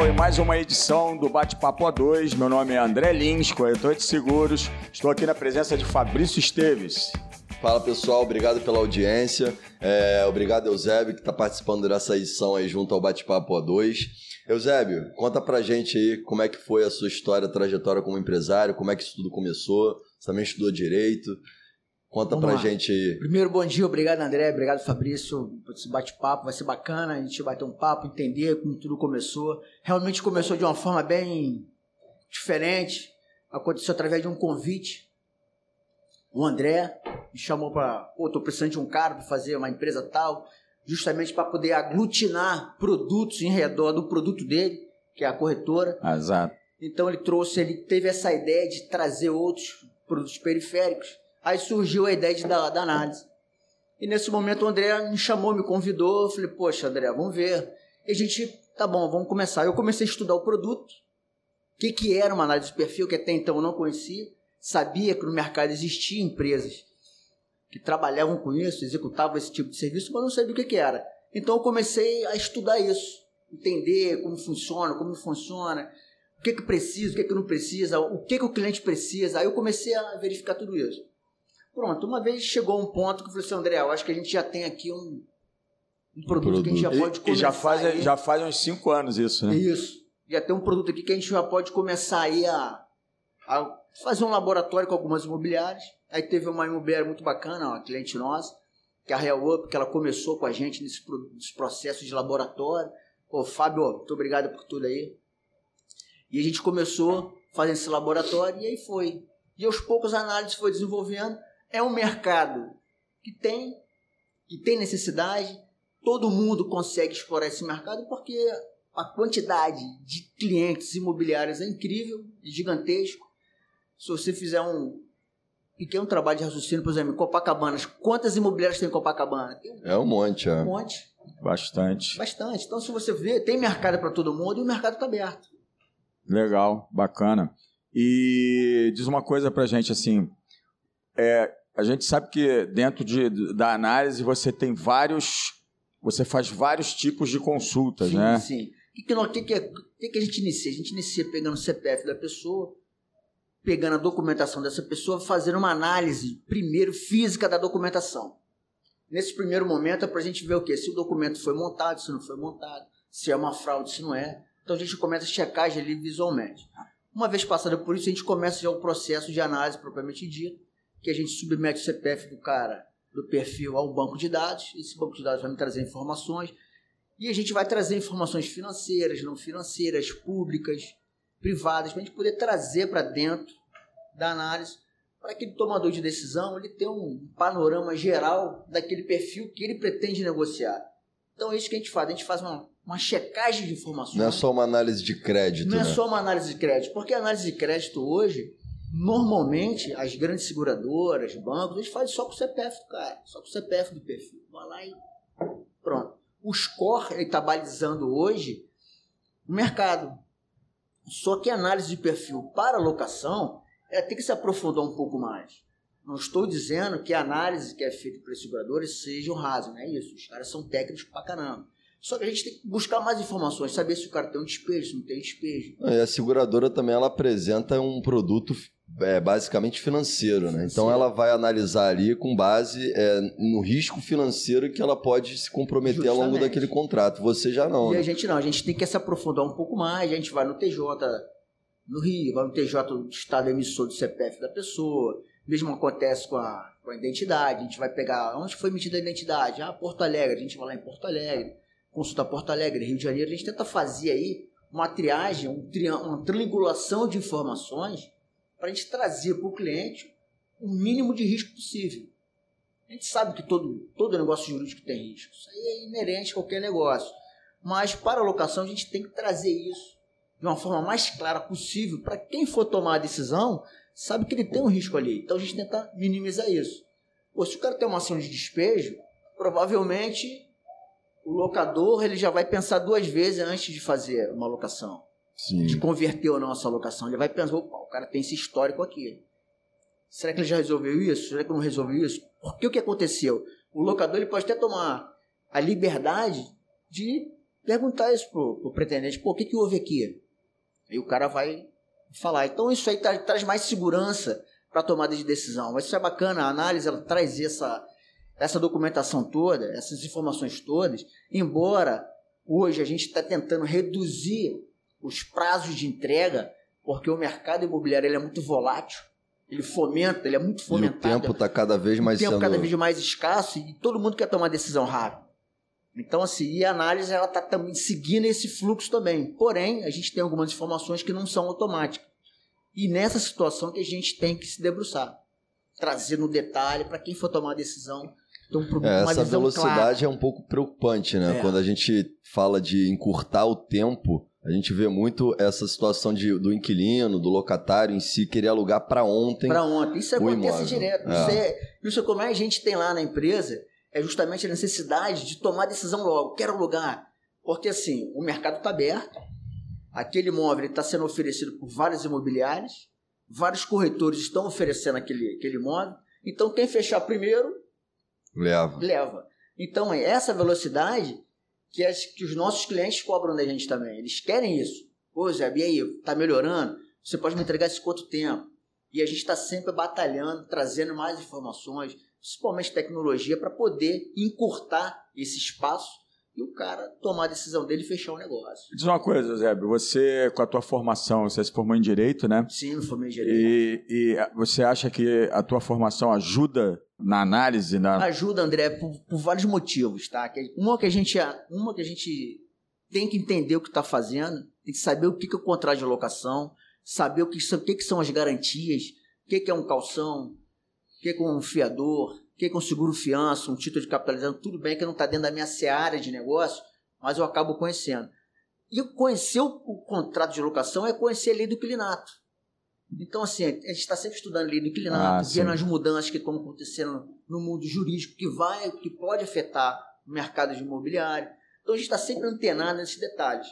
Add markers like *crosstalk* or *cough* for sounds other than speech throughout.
pessoal, em mais uma edição do Bate-Papo A2. Meu nome é André Lins, corretor de seguros. Estou aqui na presença de Fabrício Esteves. Fala pessoal, obrigado pela audiência. É, obrigado, Eusébio, que está participando dessa edição aí junto ao Bate-Papo A2. Eusébio, conta pra gente aí como é que foi a sua história, trajetória como empresário, como é que isso tudo começou. Você também estudou direito. Conta Vamos pra lá. gente aí. Primeiro, bom dia, obrigado André, obrigado Fabrício por esse bate-papo, vai ser bacana, a gente vai ter um papo, entender como tudo começou. Realmente começou de uma forma bem diferente, aconteceu através de um convite. O André me chamou para, pô, tô precisando de um cara para fazer uma empresa tal, justamente para poder aglutinar produtos em redor do produto dele, que é a corretora. Exato. Então ele trouxe, ele teve essa ideia de trazer outros produtos periféricos Aí surgiu a ideia de dar, da análise. E nesse momento o André me chamou, me convidou. Eu falei, poxa, André, vamos ver. E a gente, tá bom, vamos começar. Eu comecei a estudar o produto, o que, que era uma análise de perfil, que até então eu não conhecia. Sabia que no mercado existiam empresas que trabalhavam com isso, executavam esse tipo de serviço, mas não sabia o que, que era. Então eu comecei a estudar isso, entender como funciona, como funciona, o que, que precisa, o que, que não precisa, o que, que o cliente precisa. Aí eu comecei a verificar tudo isso. Pronto, uma vez chegou um ponto que eu falei assim, André, eu acho que a gente já tem aqui um, um produto, produto, que a gente já pode começar. E já faz, já faz uns cinco anos isso, né? Isso. Já tem um produto aqui que a gente já pode começar aí a, a fazer um laboratório com algumas imobiliárias. Aí teve uma imobiliária muito bacana, uma cliente nossa, que é a Real Up, que ela começou com a gente nesse, nesse processo de laboratório. Pô, Fábio, muito obrigado por tudo aí. E a gente começou fazendo esse laboratório e aí foi. E aos poucos a análise foi desenvolvendo é um mercado que tem, que tem necessidade, todo mundo consegue explorar esse mercado porque a quantidade de clientes imobiliários é incrível, é gigantesco. Se você fizer um pequeno trabalho de raciocínio, por exemplo, em Copacabana, quantas imobiliárias tem em Copacabana? Tem é um monte, é. Um monte. Bastante. Bastante. Então, se você vê, tem mercado para todo mundo e o mercado está aberto. Legal, bacana. E diz uma coisa para gente assim, é, a gente sabe que dentro de, da análise você tem vários. Você faz vários tipos de consultas, sim, né? Sim, O que, que, que, que, que a gente inicia? A gente inicia pegando o CPF da pessoa, pegando a documentação dessa pessoa, fazendo uma análise, primeiro, física da documentação. Nesse primeiro momento é para a gente ver o quê? Se o documento foi montado, se não foi montado, se é uma fraude, se não é. Então a gente começa a checagem ali visualmente. Uma vez passada por isso, a gente começa já o processo de análise propriamente dito que a gente submete o CPF do cara, do perfil, a um banco de dados. Esse banco de dados vai me trazer informações. E a gente vai trazer informações financeiras, não financeiras, públicas, privadas, para a gente poder trazer para dentro da análise, para aquele tomador de decisão ele ter um panorama geral daquele perfil que ele pretende negociar. Então é isso que a gente faz. A gente faz uma, uma checagem de informações. Não é só uma análise de crédito. Não é né? é só uma análise de crédito, porque a análise de crédito hoje Normalmente, as grandes seguradoras, bancos, eles fazem só com o CPF do cara, só com o CPF do perfil. Vai lá e pronto. O score está balizando hoje o mercado. Só que a análise de perfil para locação é, tem que se aprofundar um pouco mais. Não estou dizendo que a análise que é feita pelos seguradores seja rasa, não é isso. Os caras são técnicos pra caramba. Só que a gente tem que buscar mais informações, saber se o cara tem um despejo, se não tem despejo. E a seguradora também ela apresenta um produto é, basicamente financeiro, né? Então Sim. ela vai analisar ali com base é, no risco financeiro que ela pode se comprometer Justamente. ao longo daquele contrato. Você já não. E né? a gente não, a gente tem que se aprofundar um pouco mais, a gente vai no TJ no Rio, vai no TJ do estado emissor do CPF da pessoa. Mesmo acontece com a, com a identidade, a gente vai pegar onde foi emitida a identidade, ah, Porto Alegre, a gente vai lá em Porto Alegre, consulta Porto Alegre, Rio de Janeiro, a gente tenta fazer aí uma triagem, um uma triangulação de informações para a gente trazer para o cliente o mínimo de risco possível. A gente sabe que todo, todo negócio jurídico tem risco. Isso aí é inerente a qualquer negócio. Mas para a locação a gente tem que trazer isso de uma forma mais clara possível para quem for tomar a decisão sabe que ele tem um risco ali. Então a gente tenta minimizar isso. Pô, se o cara tem uma ação de despejo, provavelmente o locador ele já vai pensar duas vezes antes de fazer uma locação. Sim. de converter ou não essa locação. Ele vai pensar, opa, o cara tem esse histórico aqui. Será que ele já resolveu isso? Será que não resolveu isso? Porque o que aconteceu? O locador ele pode até tomar a liberdade de perguntar isso pro, pro pretendente, o que, que houve aqui? Aí o cara vai falar. Então isso aí tra traz mais segurança para a tomada de decisão. Mas isso é bacana, a análise ela traz essa, essa documentação toda, essas informações todas, embora hoje a gente está tentando reduzir os prazos de entrega, porque o mercado imobiliário ele é muito volátil, ele fomenta, ele é muito fomentado. E o tempo está cada vez mais o tempo sendo... cada vez mais escasso e todo mundo quer tomar decisão rápida. Então, assim, e a análise ela está também seguindo esse fluxo também. Porém, a gente tem algumas informações que não são automáticas. E nessa situação que a gente tem que se debruçar. Trazer no detalhe para quem for tomar a decisão. Então, é, essa velocidade clara. é um pouco preocupante, né? É. Quando a gente fala de encurtar o tempo, a gente vê muito essa situação de, do inquilino, do locatário em si, querer alugar para ontem. Para ontem. Isso acontece imóvel. direto. É. Isso, é, isso é como a gente tem lá na empresa, é justamente a necessidade de tomar decisão logo. Quero alugar. Porque assim, o mercado está aberto, aquele imóvel está sendo oferecido por várias imobiliárias, vários corretores estão oferecendo aquele, aquele imóvel. Então, quem fechar primeiro, Leva. leva. Então, é essa velocidade que, as, que os nossos clientes cobram da gente também. Eles querem isso. Pô, Zé, e aí, tá melhorando? Você pode me entregar esse quanto tempo? E a gente está sempre batalhando, trazendo mais informações, principalmente tecnologia, para poder encurtar esse espaço e o cara tomar a decisão dele e fechar o negócio. Diz uma coisa, Zébio, você, com a tua formação, você se formou em Direito, né? Sim, não formei direito. E, e você acha que a tua formação ajuda na análise, na... Ajuda, André, por, por vários motivos, tá? Uma que a gente, uma que a gente tem que entender o que está fazendo, tem que saber o que, é o contrato de locação, saber o que, são- o que, são as garantias, o que, é um calção, o que, é um fiador, o que, que é um seguro fiança, um título de capitalização. Tudo bem que não está dentro da minha seara de negócio, mas eu acabo conhecendo. E conhecer o, o contrato de locação é conhecer a lei do clinato. Então, assim, a gente está sempre estudando lei do Ah, clinato, sim. vendo as mudanças que estão acontecendo no mundo jurídico, que vai, que pode afetar o mercado de imobiliário. Então, a gente está sempre antenado nesses detalhes.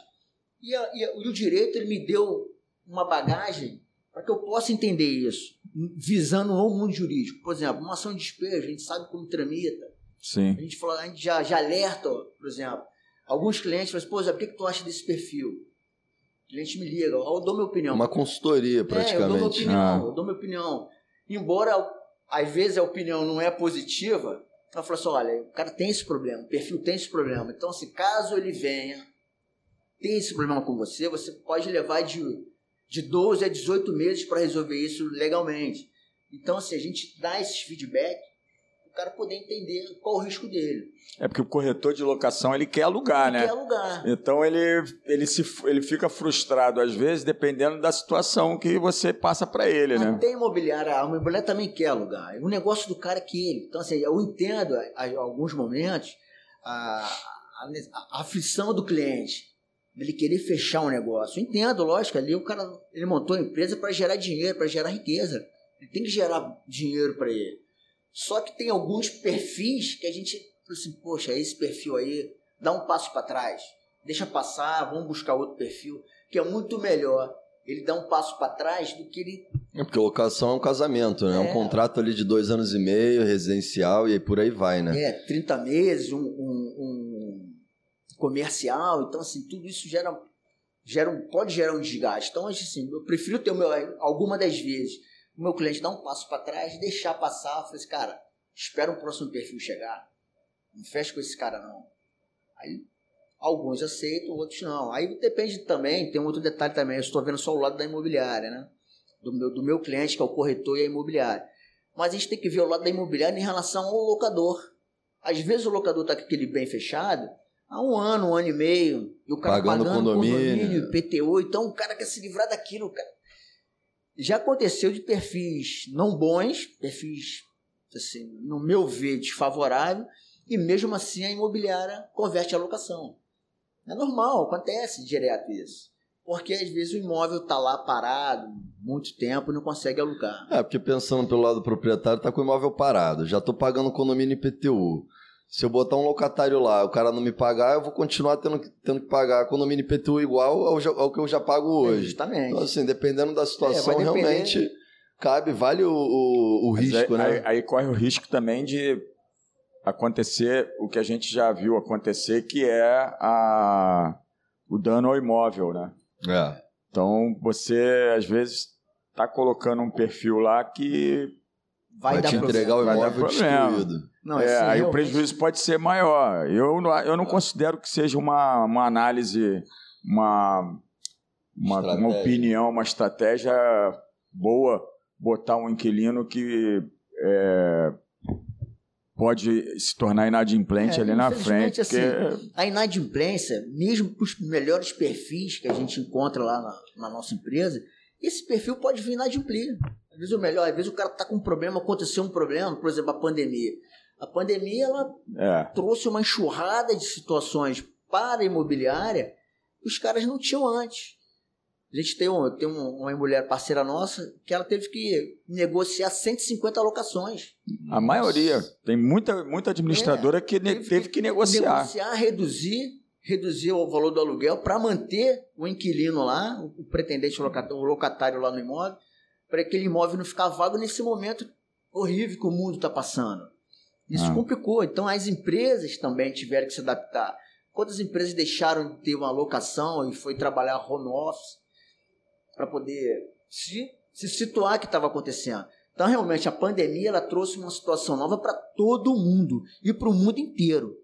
E, a- e a- e o direito, ele me deu uma bagagem para que eu possa entender isso, visando o mundo jurídico. Por exemplo, uma ação de despejo, a gente sabe como tramita, Sim. a gente, fala, a gente já, já alerta, ó, por exemplo, alguns clientes falam assim, pô, Zé, o que, que tu acha desse perfil? O cliente me liga, eu dou minha opinião. Uma consultoria, É, eu dou minha praticamente. opinião, Ah. eu dou minha opinião. Embora, às vezes, a opinião não é positiva, ela fala assim, olha, o cara tem esse problema, o perfil tem esse problema. Então, se caso ele venha, tem esse problema com você, você pode levar de, de 12 a 18 meses para resolver isso legalmente. Então, assim, a gente dá esses feedback o cara poder entender qual o risco dele. É porque o corretor de locação, ele quer alugar, né? Quer lugar. Então ele, ele, se, ele fica frustrado, às vezes, dependendo da situação que você passa para ele, né? Até imobiliária, a imobiliária também quer alugar. O negócio do cara é aquele. Então, assim, eu entendo, a- a- alguns momentos, a, a, a aflição do cliente. Ele querer fechar um negócio. Eu entendo, lógico, ali o cara ele montou a empresa para gerar dinheiro, para gerar riqueza. Ele tem que gerar dinheiro para ele. Só que tem alguns perfis que a gente assim, poxa, esse perfil aí, dá um passo para trás. Deixa passar, vamos buscar outro perfil, que é muito melhor ele dar um passo para trás do que ele É porque locação é um casamento, né? É um É. contrato ali de dois anos e meio, residencial, e aí por aí vai, né? É, 30 meses, um, um- um comercial, então assim, tudo isso gera, gera um, pode gerar um desgaste. Então, assim, eu prefiro ter o meu, alguma das vezes, o meu cliente dar um passo para trás, deixar passar, falei assim, cara, espera o próximo perfil chegar, não fecha com esse cara não. Aí, alguns aceitam, outros não. Aí depende também, tem um outro detalhe também, eu estou vendo só o lado da imobiliária, né? Do meu, do meu cliente, que é o corretor e a imobiliária. Mas a gente tem que ver o lado da imobiliária em relação ao locador. Às vezes o locador está com aquele bem fechado há um ano, um ano e meio, e o cara Pagando pagando, condomínio. condomínio, PTU, então o cara quer se livrar daquilo. Cara. Já aconteceu de perfis não bons, perfis, assim, no meu ver, desfavorável, e mesmo assim a imobiliária converte a locação. É normal, acontece direto isso. Porque às vezes o imóvel está lá parado muito tempo e não consegue alugar. É, porque pensando pelo lado do proprietário, tá com o imóvel parado. Já tô pagando condomínio IPTU. Se eu botar um locatário lá, o cara não me pagar, eu vou continuar tendo, que- tendo que pagar condomínio IPTU igual ao, ao que eu já pago hoje. Justamente. Então, assim, dependendo da situação, É, depender- realmente cabe, vale o, o, o risco, aí, né? aí- aí corre o risco também de acontecer o que a gente já viu acontecer, que é a, o dano ao imóvel, né? É. Então, você, às vezes, está colocando um perfil lá que Vai, Vai dar te problema. entregar o Vai dar imóvel destruído. Não, é, assim, aí o prejuízo pode ser maior. Eu, não- eu não considero que seja uma, uma análise, uma, uma, uma opinião, uma estratégia boa botar um inquilino que é, pode se tornar inadimplente É, ali na frente. assim, porque- A inadimplência, mesmo para os melhores perfis que a gente encontra lá na, na nossa empresa, esse perfil pode vir inadimplir. Às vezes o melhor, às vezes o cara está com um problema, aconteceu um problema, por exemplo, a pandemia. A pandemia ela é, trouxe uma enxurrada de situações para a imobiliária que os caras não tinham antes. A gente tem, um, tem um- uma mulher parceira nossa que ela teve que negociar 150 alocações. a maioria. Tem muita, muita administradora que ne- teve, que negociar. Negociar, reduzir, reduzir o valor do aluguel para manter o inquilino lá, o pretendente locatário, o locatário lá no imóvel, para aquele imóvel não ficar vago nesse momento horrível que o mundo está passando. Isso Ah. complicou. Então as empresas também tiveram que se adaptar. Quantas empresas deixaram de ter uma locação e foi trabalhar home office para poder se, se situar que estava acontecendo? Então, realmente, a pandemia ela trouxe uma situação nova para todo mundo e para o mundo inteiro.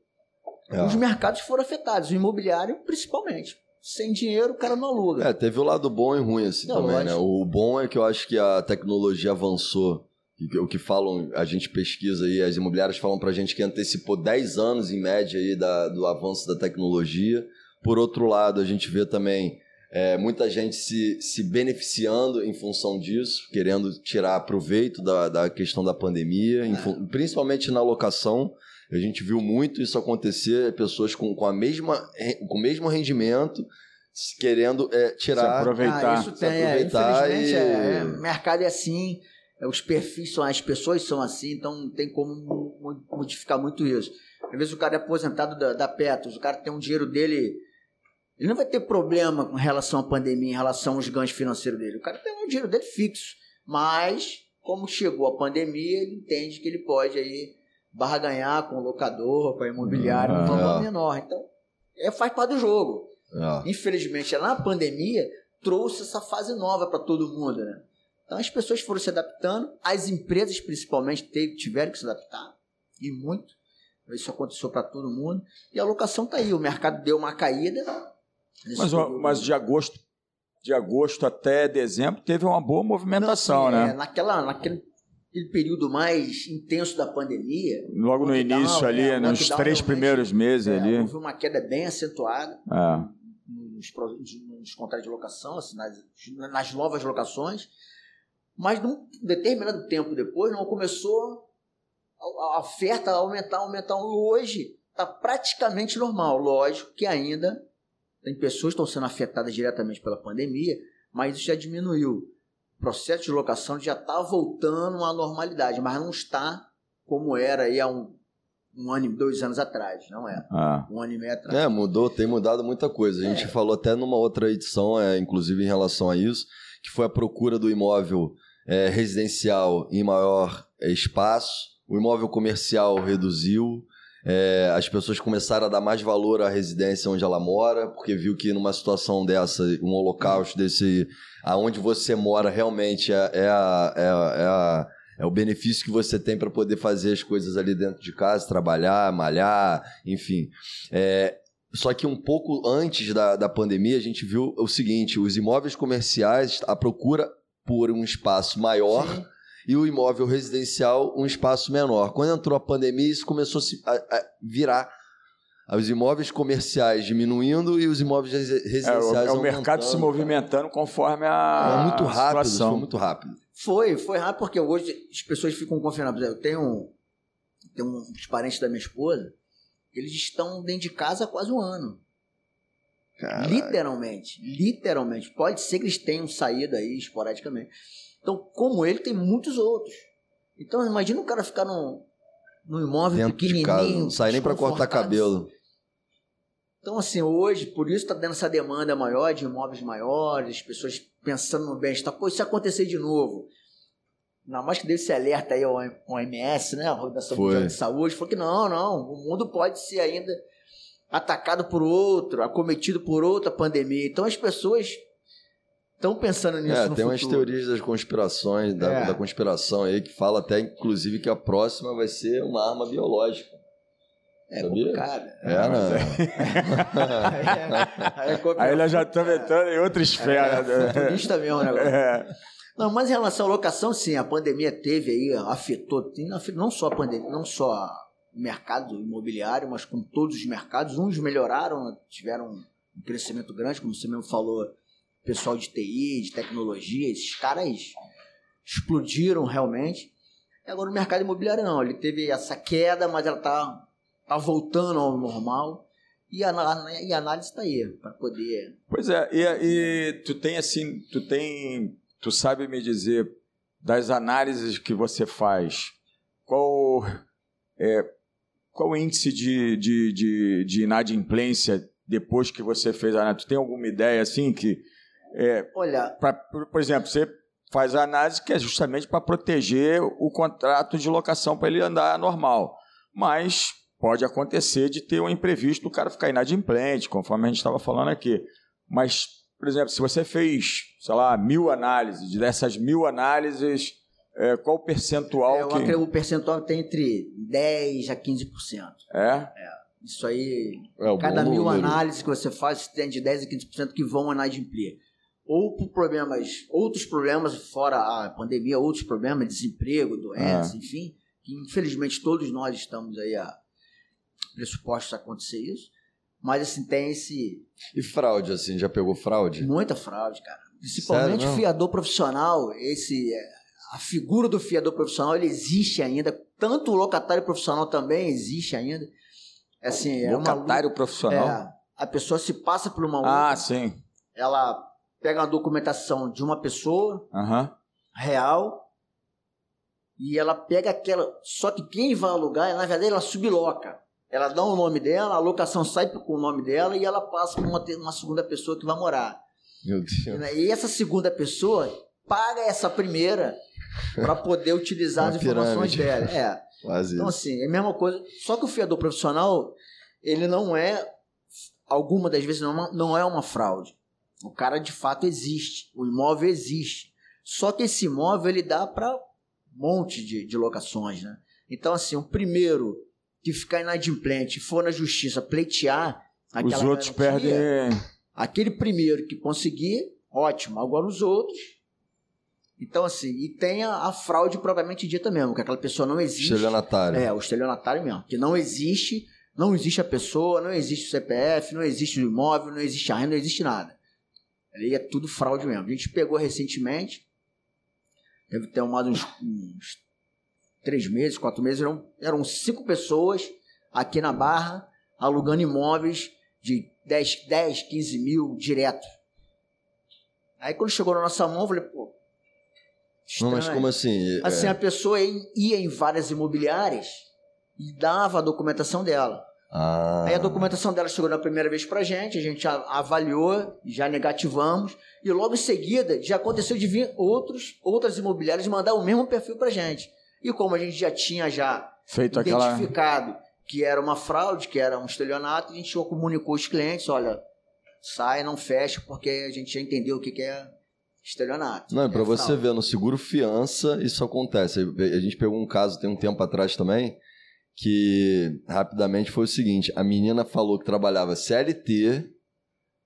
É. Os mercados foram afetados, o imobiliário principalmente. Sem dinheiro, o cara não aluga. É, teve o lado bom e ruim assim Não, também, né? O bom é que eu acho que a tecnologia avançou. Que- O que falam, a gente pesquisa aí, as imobiliárias falam pra gente que antecipou 10 anos em média aí da, do avanço da tecnologia. Por outro lado, a gente vê também é, muita gente se, se beneficiando em função disso, querendo tirar proveito da, da questão da pandemia, em fun- principalmente na locação. A gente viu muito isso acontecer, pessoas com, com, a mesma, com o mesmo rendimento querendo é, Se tirar. aproveitar. Ah, isso se tem, é, aproveitar infelizmente, e- é, é, o mercado é assim, é, os perfis são, as pessoas são assim, então não tem como modificar muito isso. Às vezes o cara é aposentado da, da Petros, o cara tem um dinheiro dele, ele não vai ter problema com relação à pandemia, em relação aos ganhos financeiros dele. O cara tem um dinheiro dele fixo, mas como chegou a pandemia, ele entende que ele pode aí barganhar com o locador, com a imobiliária, um Ah. valor menor. Então, é, faz parte do jogo É. infelizmente, na pandemia, trouxe essa fase nova para todo mundo, né? Então as pessoas foram se adaptando, as empresas principalmente teve- tiveram que se adaptar, e muito. Isso aconteceu para todo mundo. E a locação tá aí, o mercado deu uma caída. Mas, período. mas de agosto de agosto até dezembro teve uma boa movimentação, Não, assim, né? é, naquela, naquele aquele período mais intenso da pandemia, Logo no início ali, é, nos três primeiros meses é, ali. houve uma queda bem acentuada. É. nos, pro- nos contratos de locação, assim, nas, nas novas locações, mas num determinado tempo depois não começou a, oferta a aumentar, aumentar. Hoje está praticamente normal. Lógico que ainda tem pessoas que estão sendo afetadas diretamente pela pandemia, mas isso já diminuiu. O processo de locação já está voltando à normalidade, mas não está como era aí há um, um ano, e dois anos atrás, não é? é. Um ano e meio atrás. É, mudou, tem mudado muita coisa. A gente É. falou até numa outra edição, é, inclusive em relação a isso, que foi a procura do imóvel é, residencial em maior é, espaço, o imóvel comercial reduziu, é, as pessoas começaram a dar mais valor à residência onde ela mora, porque viu que numa situação dessa, um holocausto desse, aonde você mora realmente é, é a- é a- é é o benefício que você tem para poder fazer as coisas ali dentro de casa, trabalhar, malhar, enfim. É, só que um pouco antes da, da pandemia, a gente viu o seguinte: os imóveis comerciais, a procura por um espaço maior Sim. e o imóvel residencial um espaço menor. Quando entrou a pandemia, isso começou a, se- a- a virar. Os imóveis comerciais diminuindo e os imóveis resi- É, residenciais o, é o aumentando. mercado se movimentando conforme a É muito rápido, situação. foi muito rápido. Foi, foi rápido, porque hoje as pessoas ficam confinadas. Eu tenho, tenho uns parentes da minha esposa, eles estão dentro de casa há quase um ano. Caralho. Literalmente. Literalmente. Pode ser que eles tenham saído aí esporadicamente. Então, como ele, tem muitos outros. Então, imagina o cara ficar num, num imóvel Dentro de pequenininho. casa, não sai nem para cortar cabelo. Então, assim, hoje, por isso está dando essa demanda maior de imóveis maiores, as pessoas pensando no bem-estar. Pô, se acontecer de novo, na mais que deu esse alerta aí ao OMS, né, a Organização Mundial de Saúde, falou que não, não, o mundo pode ser ainda atacado por outro, acometido por outra pandemia. Então as pessoas estão pensando nisso é, no tem futuro. umas teorias das conspirações, da, É. da conspiração aí, que fala até, inclusive, que a próxima vai ser uma arma biológica. É Sabia? complicado. É, né? *laughs* É, é complicado. Aí ela já tá entrando em outra esfera. né? Turista mesmo, né? É. Não, mas em relação à locação, sim, a pandemia teve aí, afetou, não só a pandemia, não só o mercado imobiliário, mas com todos os mercados. Uns melhoraram, tiveram um crescimento grande, como você mesmo falou, pessoal de TI, de tecnologia, esses caras explodiram realmente. E agora o mercado imobiliário não, ele teve essa queda, mas ela tá, tá voltando ao normal. E a, e a análise está aí, para poder Pois é, e, e tu tem assim, tu tem, tu sabe me dizer das análises que você faz, qual é, qual o índice de, de, de, de inadimplência depois que você fez a análise? Tu tem alguma ideia assim que, é, Olha, pra, por por exemplo, você faz a análise que é justamente para proteger o contrato de locação para ele andar normal, mas pode acontecer de ter um imprevisto, o cara ficar inadimplente, conforme a gente estava falando aqui. Mas, por exemplo, se você fez, sei lá, mil análises, dessas mil análises, é, qual o percentual É, eu que. o percentual tem entre 10% a 15%. É? Isso aí, É, cada mil número. análises que você faz, tem de 10% a 15% que vão inadimplir. Ou por problemas, outros problemas fora a pandemia, outros problemas, desemprego, doença, Ah. enfim, que infelizmente todos nós estamos aí a pressupostos a acontecer isso. Mas assim, tem esse E fraude, assim, já pegou fraude? muita fraude, cara. Principalmente Sério, fiador profissional, esse é, a figura do fiador profissional, ele existe ainda, tanto o locatário profissional também existe ainda. Assim, é uma Locatário profissional? é, a pessoa se passa por uma ah, outra, sim. ela pega uma documentação de uma pessoa Aham. real e ela pega aquela, só que quem vai alugar, na verdade ela subloca. Ela dá o nome dela, a locação sai com o nome dela e ela passa para uma, uma segunda pessoa que vai morar. Meu Deus. né? E essa segunda pessoa paga essa primeira para poder utilizar as informações pirâmide. dela. É. Quase Então, assim, é a mesma coisa. Só que o fiador profissional, ele não é, alguma das vezes, não, é uma- não é uma fraude. O cara de fato existe. O imóvel existe. Só que esse imóvel ele dá para um monte de, de locações, né? Então, assim, o primeiro que ficar inadimplente for na justiça pleitear aquela Os outros garantia, perdem. Aquele primeiro que conseguir, ótimo. Agora os outros. Então, assim, e tem a, a fraude propriamente dita mesmo, que aquela pessoa não existe. Estelionatário. É, o estelionatário mesmo. Que não existe, não existe a pessoa, não existe o CPF, não existe o imóvel, não existe a renda, não existe nada. Ali é tudo fraude mesmo. A gente pegou recentemente, deve ter mais uns, uns três meses, quatro meses, eram, eram cinco pessoas aqui na Barra alugando imóveis de 10, 10 15 mil direto. Aí quando chegou na nossa mão, eu falei, pô. Não, mas estranho. como assim? Assim, É. a pessoa ia- em várias imobiliárias e dava a documentação dela. Ah. Aí a documentação dela chegou na primeira vez pra gente, a gente avaliou, já negativamos, e logo em seguida já aconteceu de vir outros, outras imobiliárias mandar o mesmo perfil pra gente. E como a gente já tinha já Feito aquela. identificado que era uma fraude, que era um estelionato, a gente já comunicou os clientes, olha, sai, não fecha, porque a gente já entendeu o que que é estelionato. Não, é pra É você ver, no seguro fiança isso acontece. A gente pegou um caso tem um tempo atrás também, que rapidamente foi o seguinte: a menina falou que trabalhava CLT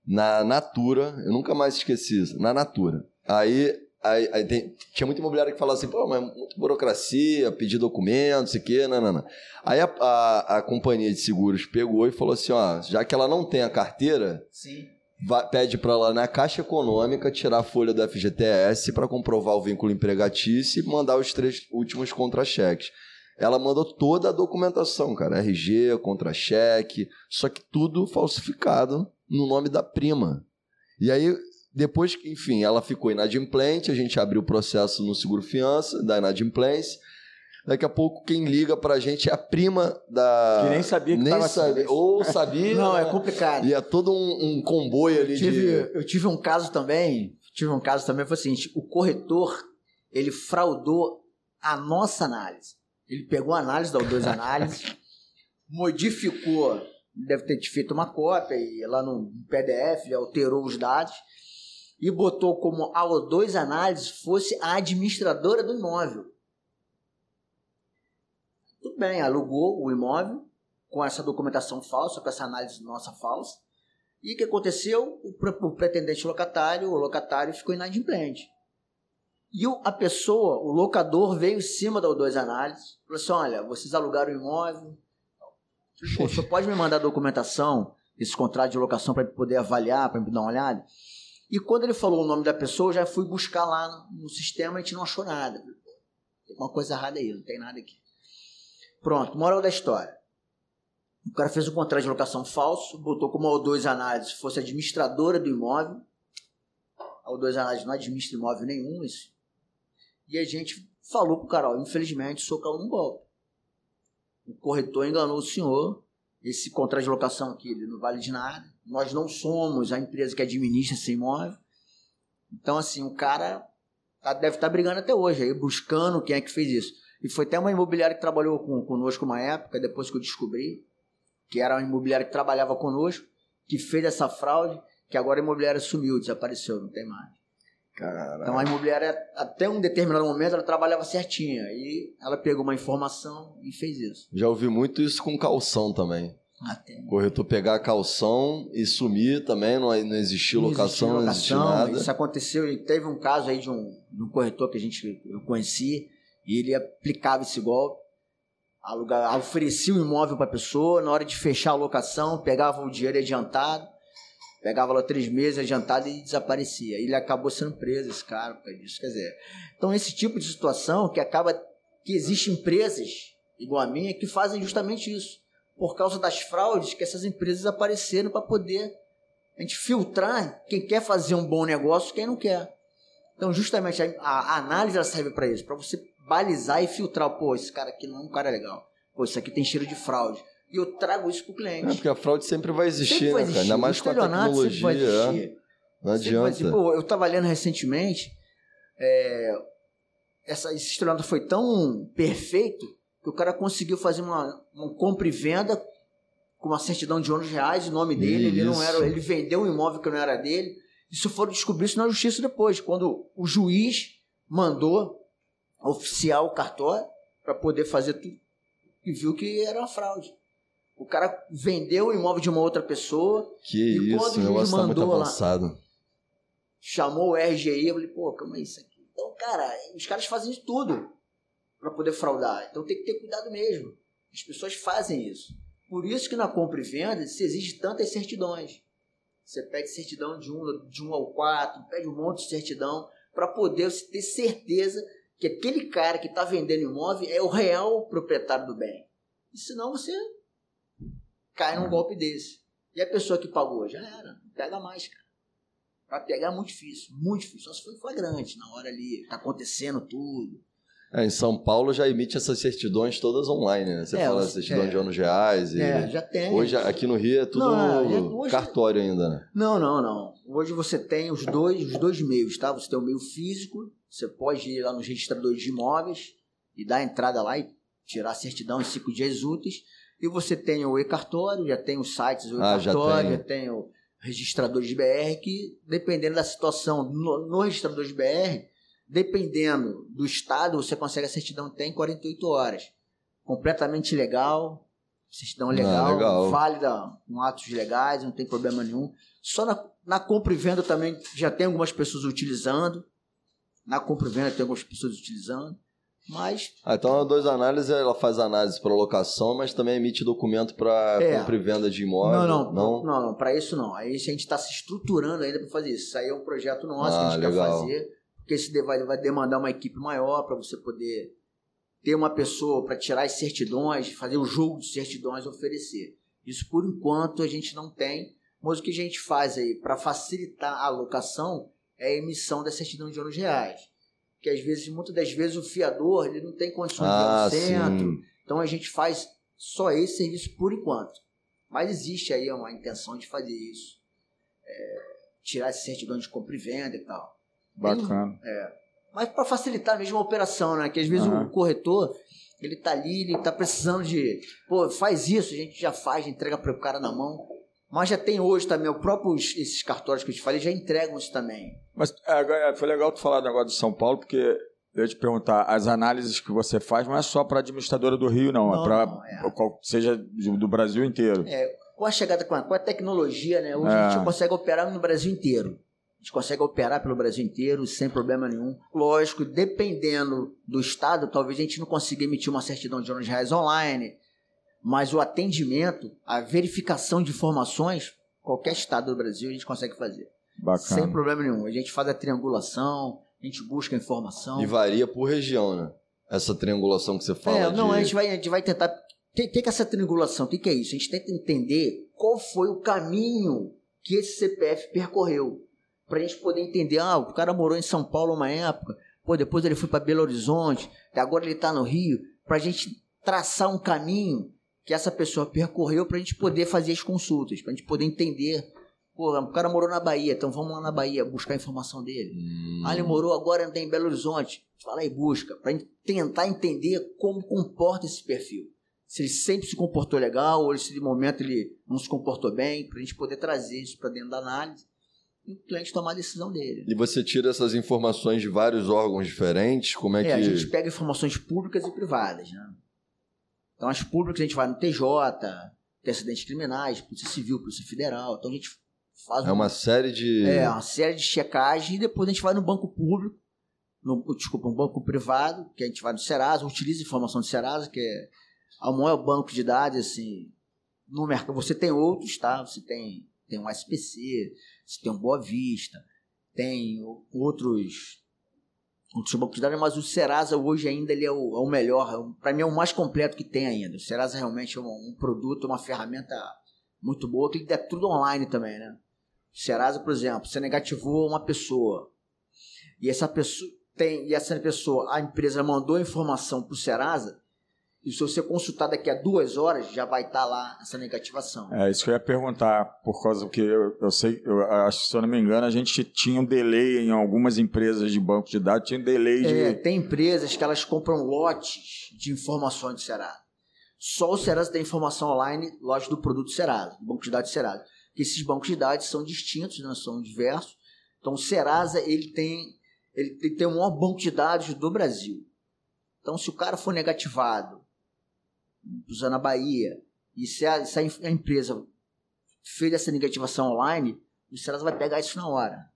na Natura, eu nunca mais esqueci isso, na Natura. Aí, aí, aí tem- tinha muita imobiliária que falava assim, pô, mas muita burocracia, pedir documentos, sei o quê, não, não, não. Aí a, a, a companhia de seguros pegou e falou assim, ó, já que ela não tem a carteira, Sim. Pede para lá na Caixa Econômica tirar a folha do FGTS para comprovar o vínculo empregatício e mandar os três últimos contra-cheques. Ela mandou toda a documentação, cara, RG, contra-cheque, só que tudo falsificado no nome da prima. E aí, depois que, enfim, ela ficou inadimplente, a gente abriu o processo no seguro fiança da inadimplência. Daqui a pouco quem liga pra gente é a prima da Que nem sabia que nem tava- ou sabia, Não, é complicado. E é todo um, um comboio ali tive, de. eu tive um caso também, tive um caso também, foi o seguinte, o corretor, ele fraudou a nossa análise. Ele pegou a análise da *laughs* O2 Análise, modificou, deve ter feito uma cópia e lá no PDF ele alterou os dados e botou como a O2 Análise fosse a administradora do imóvel. Bem, alugou o imóvel com essa documentação falsa, com essa análise nossa falsa. E o que aconteceu? O, o pretendente locatário, o locatário ficou inadimplente. E o, a pessoa, o locador, veio em cima da O2 Análise, falou assim: olha, vocês alugaram o imóvel. Pô, você pode me mandar a documentação desse contrato de locação para poder avaliar, para me dar uma olhada? E quando ele falou o nome da pessoa, eu já fui buscar lá no, no sistema e a gente não achou nada. Tem uma coisa errada aí, não tem nada aqui. Pronto, moral da história. O cara fez um contrato de locação falso, botou como a O2 Análise fosse administradora do imóvel. A O2 Análise não administra imóvel nenhum. Isso. E a gente falou pro cara, ó, infelizmente, sou num golpe. O corretor enganou o senhor. Esse contrato de locação aqui ele não vale de nada. Nós não somos a empresa que administra esse imóvel. Então, assim, o cara tá, deve estar tá brigando até hoje aí, buscando quem é que fez isso. E foi até uma imobiliária que trabalhou com, conosco uma época, depois que eu descobri, que era uma imobiliária que trabalhava conosco, que fez essa fraude, que agora a imobiliária sumiu, desapareceu, não tem mais. Caraca. Então a imobiliária, até um determinado momento, ela trabalhava certinha. E ela pegou uma informação e fez isso. Já ouvi muito isso com calção também. Até. Corretor pegar a calção e sumir também, não, não existiu Não locação, não existiu nada. Isso aconteceu, e teve um caso aí de um, de um corretor que a gente eu conheci, e ele aplicava esse golpe, alugava, oferecia o imóvel para a pessoa, na hora de fechar a locação, pegava o dinheiro adiantado, pegava lá três meses adiantado e desaparecia. Ele acabou sendo preso, esse cara, por causa disso. Quer dizer, então esse tipo de situação que acaba que existem empresas igual a minha que fazem justamente isso. Por causa das fraudes que essas empresas apareceram para poder a gente filtrar quem quer fazer um bom negócio quem não quer. Então, justamente a, a análise serve para isso, para você balizar e filtrar. Pô, esse cara aqui não é um cara legal. Pô, isso aqui tem cheiro de fraude. E eu trago isso pro cliente. É, porque a fraude sempre vai existir, Sempre vai né, cara? existir. Ainda mais O com a sempre tecnologia. é. existir. Não Sempre vai adianta. dizer, pô, eu estava lendo recentemente, é, essa, esse estelionato foi tão perfeito que o cara conseguiu fazer uma, uma compra e venda com uma certidão de 11 reais, o nome dele, ele não era, ele vendeu um imóvel que não era dele. Isso foram descobrir isso na justiça depois, quando o juiz mandou oficiar o cartório para poder fazer tudo e viu que era uma fraude. O cara vendeu o imóvel de uma outra pessoa, Que E quando isso, o juiz tá muito mandou lá- avançado. chamou o RGI, eu falei, pô, calma aí, isso aqui. Então, cara, os caras fazem de tudo para poder fraudar. Então tem que ter cuidado mesmo. As pessoas fazem isso. Por isso que na compra e venda se exige tantas certidões. Você pede certidão de 1 de um ao 4, pede um monte de certidão para poder ter certeza que aquele cara que está vendendo imóvel é o real proprietário do bem. E senão você cai num golpe desse. E a pessoa que pagou já era, não pega mais, cara. Pra pegar é muito difícil, muito difícil. Só se foi flagrante na hora ali, tá acontecendo tudo. É, em São Paulo já emite essas certidões todas online, né? Você É, fala os- certidão é. de anos reais e... É, já tem. Hoje aqui no Rio é tudo Não, é, hoje- cartório ainda, né? Não, não, não. Hoje você tem os dois, os dois meios, tá? Você tem o meio físico, você pode ir lá nos registradores de imóveis e dar a entrada lá e tirar a certidão em cinco dias úteis. E você tem o e-cartório, já tem os sites do Ah, já e-cartório, tem. já tem o registrador de BR, que dependendo da situação no, no registrador de BR, dependendo do estado, você consegue a certidão até em 48 horas. Completamente legal, certidão legal, Ah, legal. válida com atos legais, não tem problema nenhum. Só na, na compra e venda também já tem algumas pessoas utilizando. Na compra e venda tem algumas pessoas utilizando. Mas Ah, então a dois análises ela faz análise para locação, mas também emite documento para É. compra e venda de imóvel. não, não, não, não, para isso não. Aí a gente está se estruturando ainda para fazer isso. Isso aí é um projeto nosso que Ah, a gente legal. quer fazer, porque esse vai, vai demandar uma equipe maior para você poder ter uma pessoa para tirar as certidões, fazer o jogo de certidões oferecer. Isso por enquanto a gente não tem, mas o que a gente faz aí para facilitar a alocação é a emissão da certidão de anos reais. Que às vezes, muitas das vezes, o fiador ele não tem condições Ah, de ir ao centro, sim. então a gente faz só esse serviço por enquanto. Mas existe aí uma intenção de fazer isso. É, tirar esse certidão de compra e venda e tal. Bacana. mas para facilitar mesmo a operação, né? Que às vezes Aham. o corretor, ele tá ali, ele tá precisando de, pô, faz isso, a gente já faz, entrega para o cara na mão. Mas já tem hoje também, o próprio esses cartórios que eu te falei já entregam isso também. Mas é, agora, foi legal tu falar do negócio de São Paulo, porque eu ia te perguntar, as análises que você faz não é só para a administradora do Rio, não, Não, é para é. seja do Brasil inteiro. Com a chegada, com a, com a tecnologia, né? Hoje É. a gente consegue operar no Brasil inteiro. A gente consegue operar pelo Brasil inteiro sem problema nenhum. Lógico, dependendo do estado, talvez a gente não consiga emitir uma certidão de ônus reais online, mas o atendimento, a verificação de informações, qualquer estado do Brasil a gente consegue fazer. Bacana. Sem problema nenhum. A gente faz a triangulação, a gente busca informação. E varia por região, né? Essa triangulação que você fala. É, não, de- a gente vai, a gente vai tentar. Tem, tem que essa triangulação, o que, que é isso? A gente tenta entender qual foi o caminho que esse CPF percorreu. Pra gente poder entender, ah, o cara morou em São Paulo uma época, pô, depois ele foi para Belo Horizonte, agora ele tá no Rio, pra gente traçar um caminho que essa pessoa percorreu pra gente poder fazer as consultas, pra gente poder entender. Pô, o cara morou na Bahia, então vamos lá na Bahia buscar a informação dele. Hum. Ah, ele morou agora em Belo Horizonte. Fala e busca, para tentar entender como comporta esse perfil. Se ele sempre se comportou legal, ou se de momento ele não se comportou bem, para a gente poder trazer isso para dentro da análise o cliente tomar a decisão dele. E você tira essas informações de vários órgãos diferentes? Como é, É, que. a gente pega informações públicas e privadas, né? Então, as públicas a gente vai no TJ, tem acidentes criminais, Polícia Civil, Polícia Federal. Então, a gente faz É um- uma série de. É, uma série de checagem e depois a gente vai no banco público, no, desculpa, um banco privado, que a gente vai no Serasa, utiliza informação do Serasa, que é o maior banco de dados, assim, no mercado. Você tem outros, tá? Você tem, tem um SPC, você tem um Boa Vista, tem o- outros, outros bancos de dados, mas o Serasa hoje ainda ele é o, é o melhor, para mim é o mais completo que tem ainda. O Serasa realmente é um, um produto, uma ferramenta muito boa, que é tudo online também, né? Serasa, por exemplo, você negativou uma pessoa e essa pessoa tem e essa pessoa, a empresa mandou a informação para o Serasa e se você consultar daqui a duas horas já vai estar lá essa negativação. É isso que eu ia perguntar, por causa que eu, eu sei, eu acho que se eu não me engano, a gente tinha um delay em algumas empresas de banco de dados, tinha um delay de. É, tem empresas que elas compram lotes de informações do Serasa. Só o Serasa tem informação online, lote do produto Serasa, do banco de dados Serasa. Porque esses bancos de dados são distintos, né, são diversos. Então o Serasa ele tem, ele tem, tem o maior banco de dados do Brasil. Então se o cara for negativado, usando a Bahia, e se a, se a em- a empresa fez essa negativação online, o Serasa vai pegar isso na hora.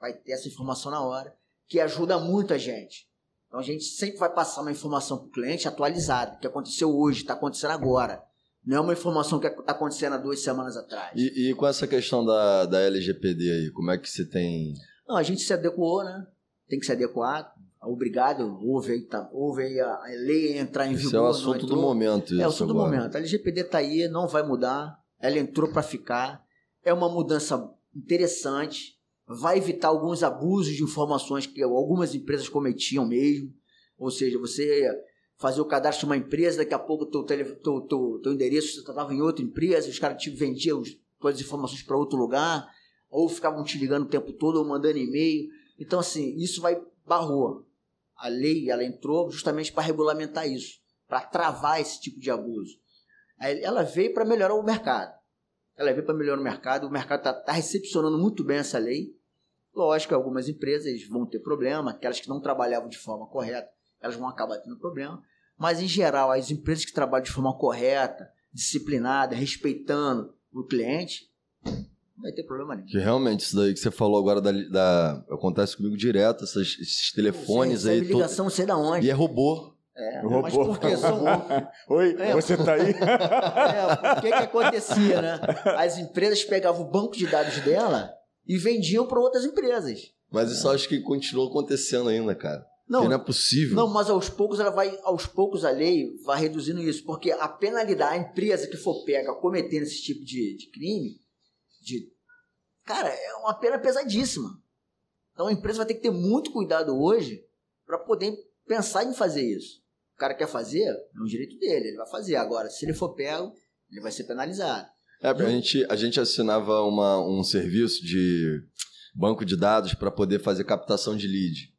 Vai ter essa informação na hora, que ajuda muito a gente. Então a gente sempre vai passar uma informação para o cliente atualizada, que aconteceu hoje, está acontecendo agora. Não é uma informação que está acontecendo há duas semanas atrás. E, e com essa questão da, da LGPD aí, como é que você tem. Não, a gente se adequou, né? Tem que se adequar. Obrigado, houve aí, tá, houve aí a, a lei entrar em vigor. Isso é o assunto do momento. É o isso assunto do agora. momento. A LGPD está aí, não vai mudar. Ela entrou para ficar. É uma mudança interessante. Vai evitar alguns abusos de informações que algumas empresas cometiam mesmo. Ou seja, você fazer o cadastro de uma empresa, daqui a pouco o teu, tele, teu, teu, teu endereço estava em outra empresa, os caras te vendiam todas as informações para outro lugar, ou ficavam te ligando o tempo todo, ou mandando e-mail. Então, assim, isso vai barrou. A lei ela entrou justamente para regulamentar isso, para travar esse tipo de abuso. Ela veio para melhorar o mercado. Ela veio para melhorar o mercado. O mercado está recepcionando muito bem essa lei. Lógico algumas empresas vão ter problema, aquelas que não trabalhavam de forma correta, elas vão acabar tendo problema. Mas, em geral, as empresas que trabalham de forma correta, disciplinada, respeitando o cliente, não vai ter problema nenhum. Que realmente, isso daí que você falou agora da, da- acontece comigo direto, essas- esses telefones aí. to- ligação, não sei da onde. E é robô. É, Robô. mas por quê? São, *laughs* Oi, É. você tá aí? *laughs* É, o que que acontecia, né? As empresas pegavam o banco de dados dela e vendiam para outras empresas. Mas isso eu acho que continua acontecendo ainda, cara. Porque Não, não é possível. não, mas aos poucos ela vai, aos poucos a lei vai reduzindo isso, porque a penalidade, a empresa que for pega cometendo esse tipo de, de crime, de, cara, é uma pena pesadíssima. Então a empresa vai ter que ter muito cuidado hoje para poder pensar em fazer isso. O cara quer fazer, é um direito dele, ele vai fazer. Agora, se ele for pego, ele vai ser penalizado. É, a gente, a gente assinava uma, um serviço de banco de dados para poder fazer captação de lead.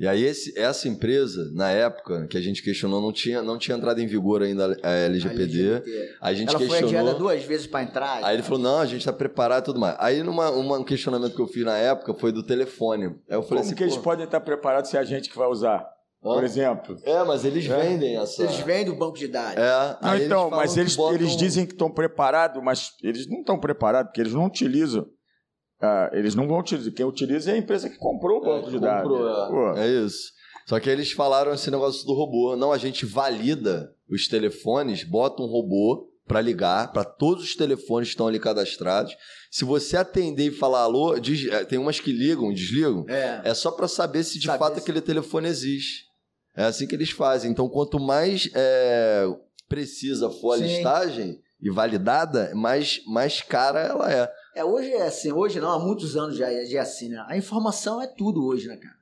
E aí esse, essa empresa, na época que a gente questionou, não tinha, não tinha entrado em vigor ainda a LGPD. A, LGBT. a gente Ela questionou. foi adiada duas vezes para entrar. Aí ele falou: não, a gente está preparado e tudo mais. Aí numa, uma, um questionamento que eu fiz na época foi do telefone. Aí eu falei Como assim, que eles "Pô, podem estar preparados se é a gente que vai usar? Hã? Por exemplo. É, mas eles É. vendem essa. Eles vendem o banco de dados. É, Não, então, falam mas eles, botam- eles dizem que estão preparados, mas eles não estão preparados, porque eles não utilizam. Ah, eles não vão utilizar. Quem utiliza é a empresa que comprou o banco É, de dados. comprou, Pô, É isso. Só que eles falaram esse negócio do robô. Não, a gente valida os telefones, bota um robô para ligar para todos os telefones que estão ali cadastrados. Se você atender e falar alô, diz- é, tem umas que ligam, desligam. É. É só para saber se de Saber fato se- aquele telefone existe. É assim que eles fazem. Então, quanto mais é, precisa for a Sim. listagem e validada, mais, mais cara ela é. É, hoje é assim, hoje não, há muitos anos já, já é assim, né? A informação é tudo hoje, né, cara?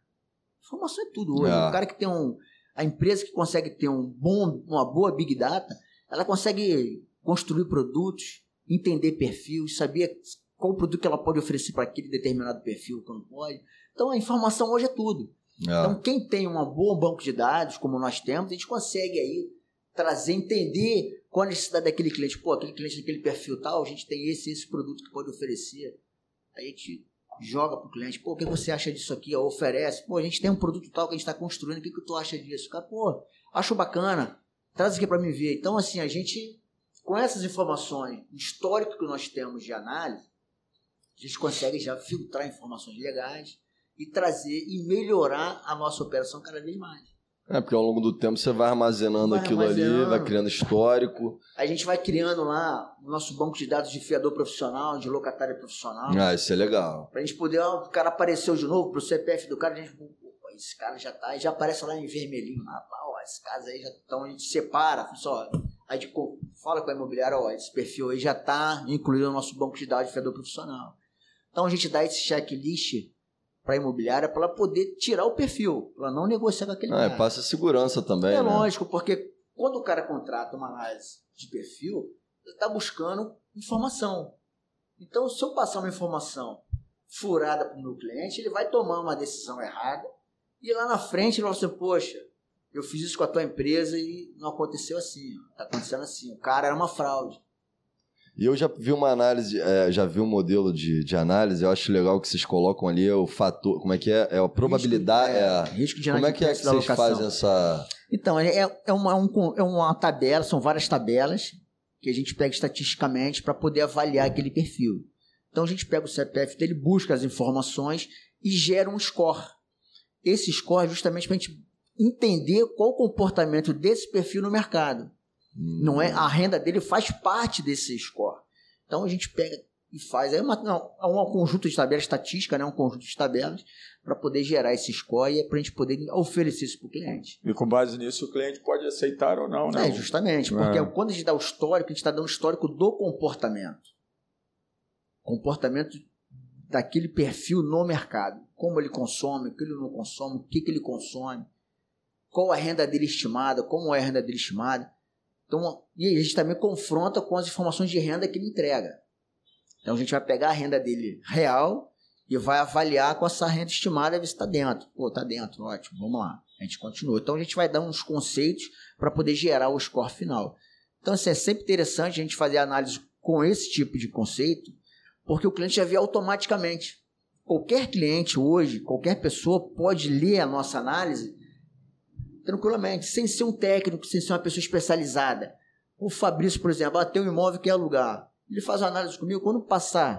Informação é tudo hoje. É. O cara que tem um. A empresa que consegue ter um bom, uma boa Big Data, ela consegue construir produtos, entender perfis, saber qual produto que ela pode oferecer para aquele determinado perfil, quando pode. Então a informação hoje é tudo. É. Então, quem tem um bom banco de dados, como nós temos, a gente consegue aí trazer, entender qual a necessidade daquele cliente. Pô, aquele cliente daquele perfil tal, a gente tem esse esse produto que pode oferecer. Aí a gente joga pro cliente, pô, o que você acha disso aqui? Ó, oferece. Pô, a gente tem um produto tal que a gente está construindo, o que, que tu acha disso? Cara, pô, acho bacana, traz aqui para mim ver. Então, assim, a gente, com essas informações, histórico que nós temos de análise, a gente consegue já filtrar informações legais e trazer e melhorar a nossa operação cada vez mais. É, porque ao longo do tempo você vai armazenando Vai aquilo ali, armazenando. vai criando histórico. A gente vai criando lá o nosso banco de dados de fiador profissional, de locatário profissional, Ah, isso é legal. pra gente poder, ó, o cara apareceu de novo pro CPF do cara, a gente, pô, esse cara já tá, já aparece lá em vermelhinho, lá, pá, ó, esse caso aí já, então a gente separa, fala assim, aí fala com a imobiliária, ó, esse perfil aí já tá incluído no nosso banco de dados de fiador profissional. Então a gente dá esse checklist para a imobiliária para ela poder tirar o perfil, para não negociar com aquele Ah, cara. passa segurança também, É né? lógico, porque quando o cara contrata uma análise de perfil, ele está buscando informação. Então, se eu passar uma informação furada para o meu cliente, ele vai tomar uma decisão errada e lá na frente ele vai dizer, poxa, eu fiz isso com a tua empresa e não aconteceu assim, está acontecendo assim, o cara era uma fraude. E eu já vi uma análise, é, já vi um modelo de, de análise, eu acho legal que vocês colocam ali é o fator, como é que é? É a probabilidade, risco, é, é, risco de como é que é que vocês fazem essa... Então, é, é, uma, um con- é uma tabela, são várias tabelas que a gente pega estatisticamente para poder avaliar aquele perfil. Então a gente pega o CPF dele, busca as informações e gera um score. Esse score é justamente para a gente entender qual o comportamento desse perfil no mercado. Não é a renda dele faz parte desse score. Então a gente pega e faz aí uma, não, é um conjunto de tabelas estatística, né, um conjunto de tabelas para poder gerar esse score e é para a gente poder oferecer isso para o cliente. E com base nisso o cliente pode aceitar ou não, né? É, justamente, porque É. quando a gente dá o histórico, a gente está dando o histórico do comportamento. Comportamento daquele perfil no mercado. Como ele consome, o que ele não consome, o que, que ele consome, qual a renda dele estimada, como é a renda dele estimada. Então, e a gente também confronta com as informações de renda que ele entrega. Então a gente vai pegar a renda dele real e vai avaliar com essa renda estimada ver se está dentro. Pô, está dentro, ótimo, vamos lá. A gente continua. Então a gente vai dar uns conceitos para poder gerar o score final. Então assim, é sempre interessante a gente fazer análise com esse tipo de conceito, porque o cliente já vê automaticamente. Qualquer cliente hoje, qualquer pessoa pode ler a nossa análise tranquilamente, sem ser um técnico, sem ser uma pessoa especializada. O Fabrício, por exemplo, ah, tem um imóvel que quer alugar. Ele faz uma análise comigo, quando passar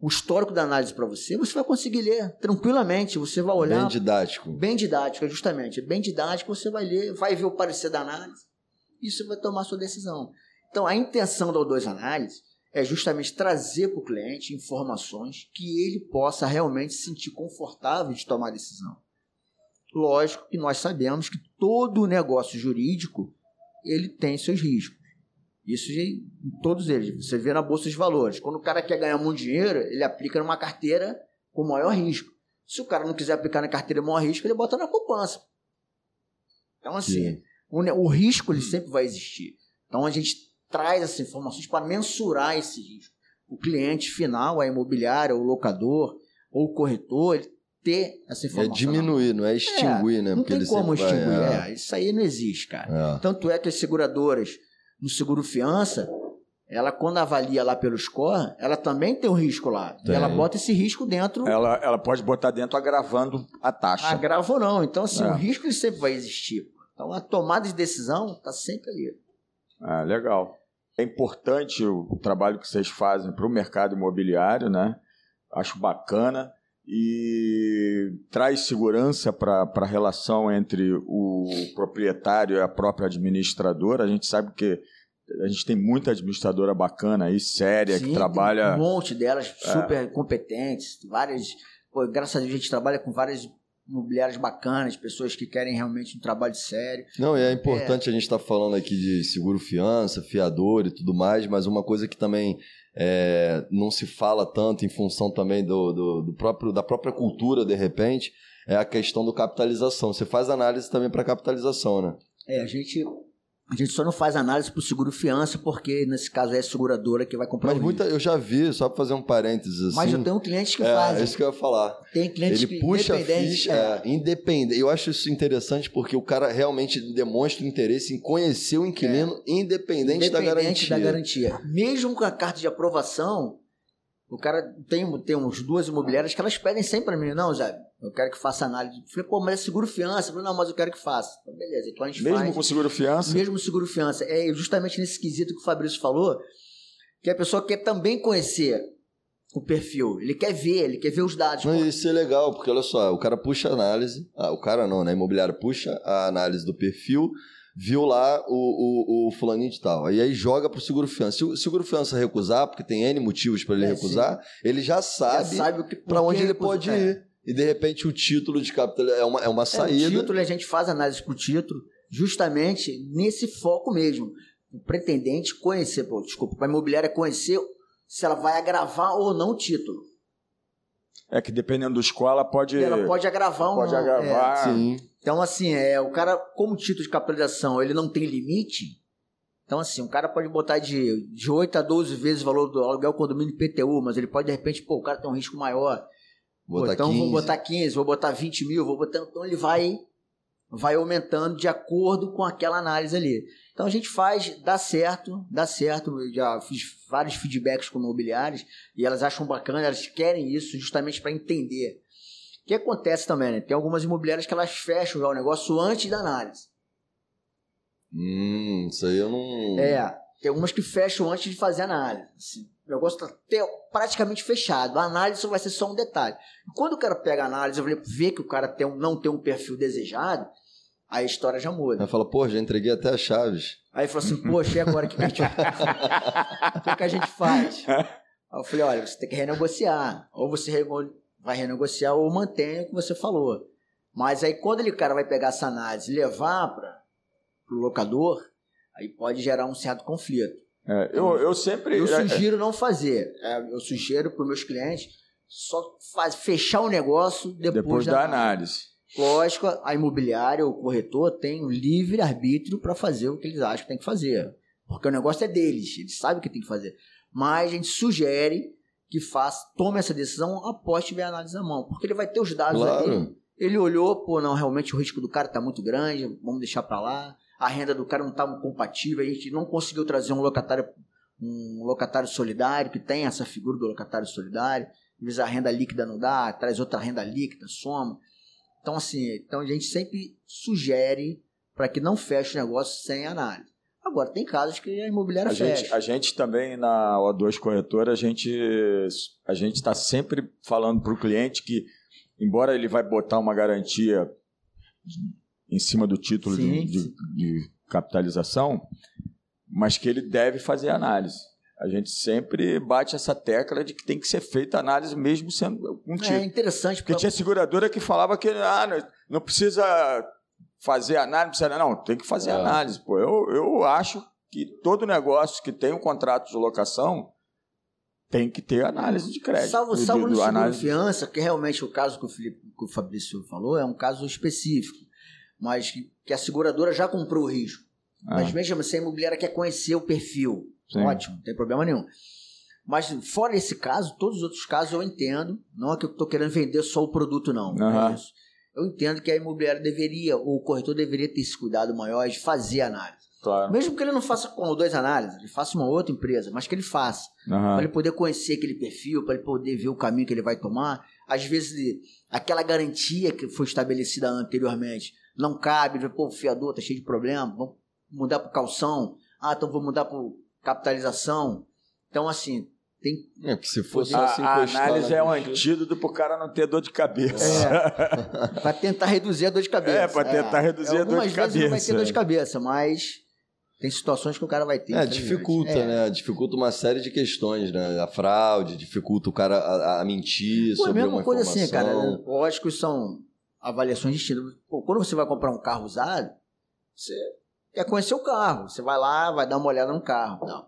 o histórico da análise para você, você vai conseguir ler tranquilamente, você vai olhar Bem didático. bem didática, justamente. Bem didático, você vai ler, vai ver o parecer da análise e você vai tomar sua decisão. Então, a intenção da O2 Análise é justamente trazer para o cliente informações que ele possa realmente se sentir confortável de tomar a decisão. Lógico que nós sabemos que todo negócio jurídico ele tem seus riscos. Isso em todos eles. Você vê na Bolsa de Valores. Quando o cara quer ganhar muito dinheiro, ele aplica numa carteira com maior risco. Se o cara não quiser aplicar na carteira com maior risco, ele bota na poupança. Então, assim, Sim. o, o risco ele sempre vai existir. Então, a gente traz essas informações para mensurar esse risco. O cliente final, a imobiliária, o locador ou o corretor, ele ter essa É informação. diminuir, não é extinguir, né? Não Porque tem como sempre vai- extinguir. é. é, isso aí não existe, cara. É. Tanto é que as seguradoras no seguro fiança, ela quando avalia lá pelo score, ela também tem um risco lá. Tem. ela bota esse risco dentro, Ela, ela pode botar dentro agravando a taxa. agrava ou não. Então, assim, É. o risco ele sempre vai existir. Então, a tomada de decisão está sempre ali. Ah, legal. É importante o, o trabalho que vocês fazem para o mercado imobiliário, né? Acho bacana e traz segurança para a relação entre o proprietário e a própria administradora. A gente sabe que a gente tem muita administradora bacana aí, séria, Sim, que tem trabalha. Um monte delas É. super competentes, várias. pô, graças a Deus a gente trabalha com várias imobiliárias bacanas, pessoas que querem realmente um trabalho sério. Não, e é importante a gente estar falando aqui de seguro fiança, fiador e tudo mais, mas uma coisa que também é, não se fala tanto em função também do, do, do próprio, da própria cultura, de repente, é a questão do capitalização. Você faz análise também para capitalização, né? É, a gente, a gente só não faz análise para o seguro fiança, porque nesse caso é a seguradora que vai comprar Mas o muita, eu já vi, só para fazer um parênteses assim. Mas eu tenho clientes que é, fazem. isso que eu ia falar. Tem clientes Ele que puxa a ficha, é, é, independente. Eu acho isso interessante porque o cara realmente demonstra interesse em conhecer o inquilino independente, da independente garantia. da garantia. Mesmo com a carta de aprovação, o cara tem, tem uns duas imobiliárias que elas pedem sempre para mim, não, Zé, eu quero que faça análise. Eu falei, pô, mas é seguro fiança. Eu falei, não, mas eu quero que faça. Então, beleza, então a gente Mesmo faz. com seguro fiança, Mesmo seguro fiança. É justamente nesse quesito que o Fabrício falou, que a pessoa quer também conhecer o perfil. Ele quer ver, ele quer ver os dados. Pô, isso é legal, porque olha só, o cara puxa a análise, ah, o cara não, né? A imobiliária puxa a análise do perfil, viu lá o, o, o fulaninho de tal. E aí joga pro seguro fiança. Se o seguro fiança recusar, porque tem N motivos para ele É, recusar, ele já já sabe, sabe o para onde ele recusa- pode é. ir. E de repente o título de capital é uma, é uma É, o saída. título, a gente faz análise pro título justamente nesse foco mesmo. O pretendente conhecer, pô, desculpa, para a imobiliária conhecer se ela vai agravar ou não o título. é que dependendo do escola pode. Ela pode agravar ou pode não. é. agravar. Sim. Então, assim, é, o cara, como título de capitalização, ele não tem limite. Então, assim, o cara pode botar de, de 8 a 12 vezes o valor do aluguel condomínio IPTU, mas ele pode, de repente, pô, o cara tem um risco maior. Pô, então, 15. vou botar 15, vou botar 20 mil, vou botar. Então, ele vai, vai aumentando de acordo com aquela análise ali. Então, a gente faz, dá certo, dá certo. Eu já fiz vários feedbacks com imobiliários e elas acham bacana, elas querem isso justamente para entender. O que acontece também, né? Tem algumas imobiliárias que elas fecham já o negócio antes da análise. Hum, isso aí eu não. É, tem algumas que fecham antes de fazer a análise. Assim, o negócio está praticamente fechado. A análise só vai ser só um detalhe. Quando o cara pega a análise vê que o cara tem um- não tem um perfil desejado, aí a história já muda. Aí fala, pô, já entreguei até as chaves. Aí falou assim, poxa, e agora que, que a gente... *laughs* o que, que a gente faz? Aí eu falei, olha, você tem que renegociar. Ou você vai renegociar ou mantém o que você falou. Mas aí quando ele, o cara vai pegar essa análise e levar para o locador, aí pode gerar um certo conflito. É, eu, eu sempre. Eu é, sugiro não fazer. É, eu sugiro para os meus clientes só faz, fechar o negócio depois, depois da, da análise. Lógico, a imobiliária, o corretor, tem um livre arbítrio para fazer o que eles acham que tem que fazer. Porque o negócio é deles, eles sabem o que tem que fazer. Mas a gente sugere que faça, tome essa decisão após tiver a análise na mão. Porque ele vai ter os dados ali. Claro. Ele olhou, pô, não, realmente o risco do cara está muito grande, vamos deixar para lá. A renda do cara não está compatível, a gente não conseguiu trazer um locatário, um locatário solidário, que tem essa figura do locatário solidário. Às a renda líquida não dá, traz outra renda líquida, soma. Então, assim, então a gente sempre sugere para que não feche o negócio sem análise. Agora, tem casos que a imobiliária A fecha. gente, a gente também na O2 Corretora, a gente a gente está sempre falando para o cliente que, embora ele vai botar uma garantia em cima do título de, Sim, de- sim. de capitalização, mas que ele deve fazer análise. A gente sempre bate essa tecla de que tem que ser feita análise mesmo sendo um É título. interessante Porque porque tinha seguradora que falava que ah, não, não precisa fazer análise, precisa, não, tem que fazer É. análise. Pô, eu, eu acho que todo negócio que tem um contrato de locação tem que ter análise de crédito. Salvo, salvo do seguro análise- fiança, que realmente o caso que o, Felipe, que o Fabrício falou é um caso específico, mas que, que a seguradora já comprou o risco. Ah, Mas mesmo assim, a imobiliária quer conhecer o perfil. sim. Ótimo, não tem problema nenhum. Mas fora esse caso, todos os outros casos eu entendo. Não é que eu estou querendo vender só o produto, não. não é. Eu entendo que a imobiliária deveria, ou o corretor deveria ter esse cuidado maior de fazer a análise. Claro. Mesmo que ele não faça com dois análises, ele faça uma outra empresa, mas que ele faça. Aham. Para ele poder conhecer aquele perfil, para ele poder ver o caminho que ele vai tomar. Às vezes, aquela garantia que foi estabelecida anteriormente não cabe. Pô, o fiador tá cheio de problema, vamos mudar para calção. Ah, então vou mudar para capitalização. Então, assim, tem. É, que se fosse A, só se a análise é um antídoto pro cara não ter dor de cabeça. *laughs* Para tentar reduzir a dor de cabeça. É, pra tentar reduzir a dor de Algumas vezes não vai cabeça. ter dor de cabeça, mas tem situações que o cara vai ter. É, dificulta, É. né? Dificulta uma série de questões, né? A fraude, dificulta o cara a, a mentir Pô, é a sobre mesma uma coisa assim, cara. informação. Lógico que são avaliações distintas. Pô, quando você vai comprar um carro usado, você quer conhecer o carro. Você vai lá, vai dar uma olhada no carro. Não.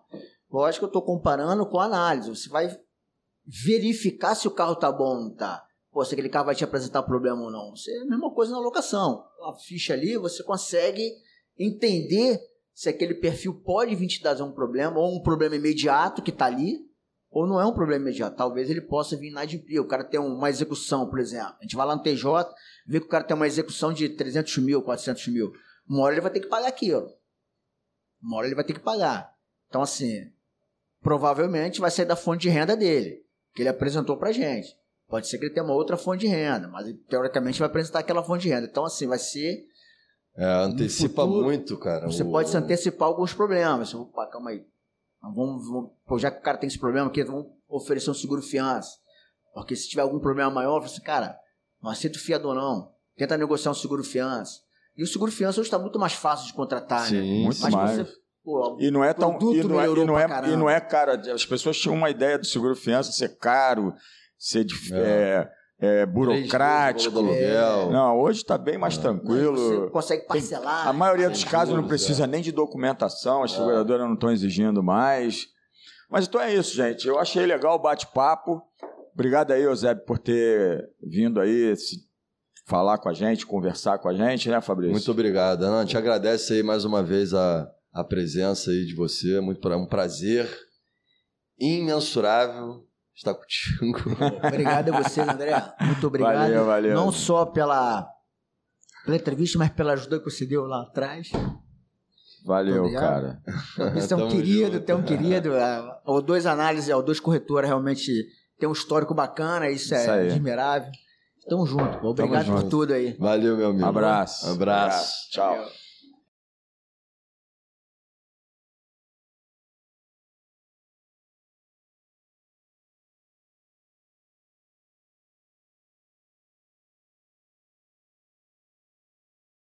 Lógico que eu estou comparando com a análise. Você vai verificar se o carro tá bom ou não tá. Pô, se aquele carro vai te apresentar problema ou não. É a mesma coisa na locação. A ficha ali, você consegue entender se aquele perfil pode vir te trazer um problema, ou um problema imediato que está ali, ou não é um problema imediato. Talvez ele possa vir inadimplir. O cara tem uma execução, por exemplo. A gente vai lá no TJ, vê que o cara tem uma execução de 300 mil, 400 mil. Uma hora ele vai ter que pagar aquilo. Uma hora ele vai ter que pagar. Então, assim, provavelmente vai sair da fonte de renda dele, que ele apresentou pra gente. Pode ser que ele tenha uma outra fonte de renda, mas ele, teoricamente vai apresentar aquela fonte de renda. Então, assim, vai ser É, antecipa futuro, muito, cara. você o- pode se antecipar alguns problemas. Você, Opa, calma aí. Vamos, vamos- já que o cara tem esse problema aqui, vamos oferecer um seguro fiança. Porque se tiver algum problema maior, você, cara, não aceita o fiador não. Tenta negociar um seguro fiança. E o seguro fiança hoje está muito mais fácil de contratar, né? Sim, Muito sim. Mas mais. você, pô, E não é tão. produto E não é, e não é, caramba. e não é caro. As pessoas tinham uma ideia do seguro fiança ser caro, ser dif- é, é, burocrático. Três vezes o valor do aluguel. Não, hoje está bem mais você tranquilo. consegue parcelar. A maioria dos casos não precisa é. nem de documentação, as É. seguradoras não estão exigindo mais. Mas então é isso, gente. Eu achei legal o bate-papo. Obrigado aí, Eusébio, por ter vindo aí se- falar com a gente, conversar com a gente, né, Fabrício? Muito obrigado. Não, a gente agradece aí mais uma vez a, a presença aí de você. Muito pra- um prazer imensurável estar contigo. *laughs* Obrigado a vocês, André. Muito obrigado. Valeu, valeu. Não só pela, pela entrevista, mas pela ajuda que você deu lá atrás. Valeu, cara. Você é *laughs* um Tamo querido, junto. tem um querido. A o dois análises, a o dois corretora realmente tem um histórico bacana, isso, Isso é aí. admirável. Tamo junto. Obrigado junto. por tudo aí. Valeu, meu amigo. Abraço. Abraço. Tchau.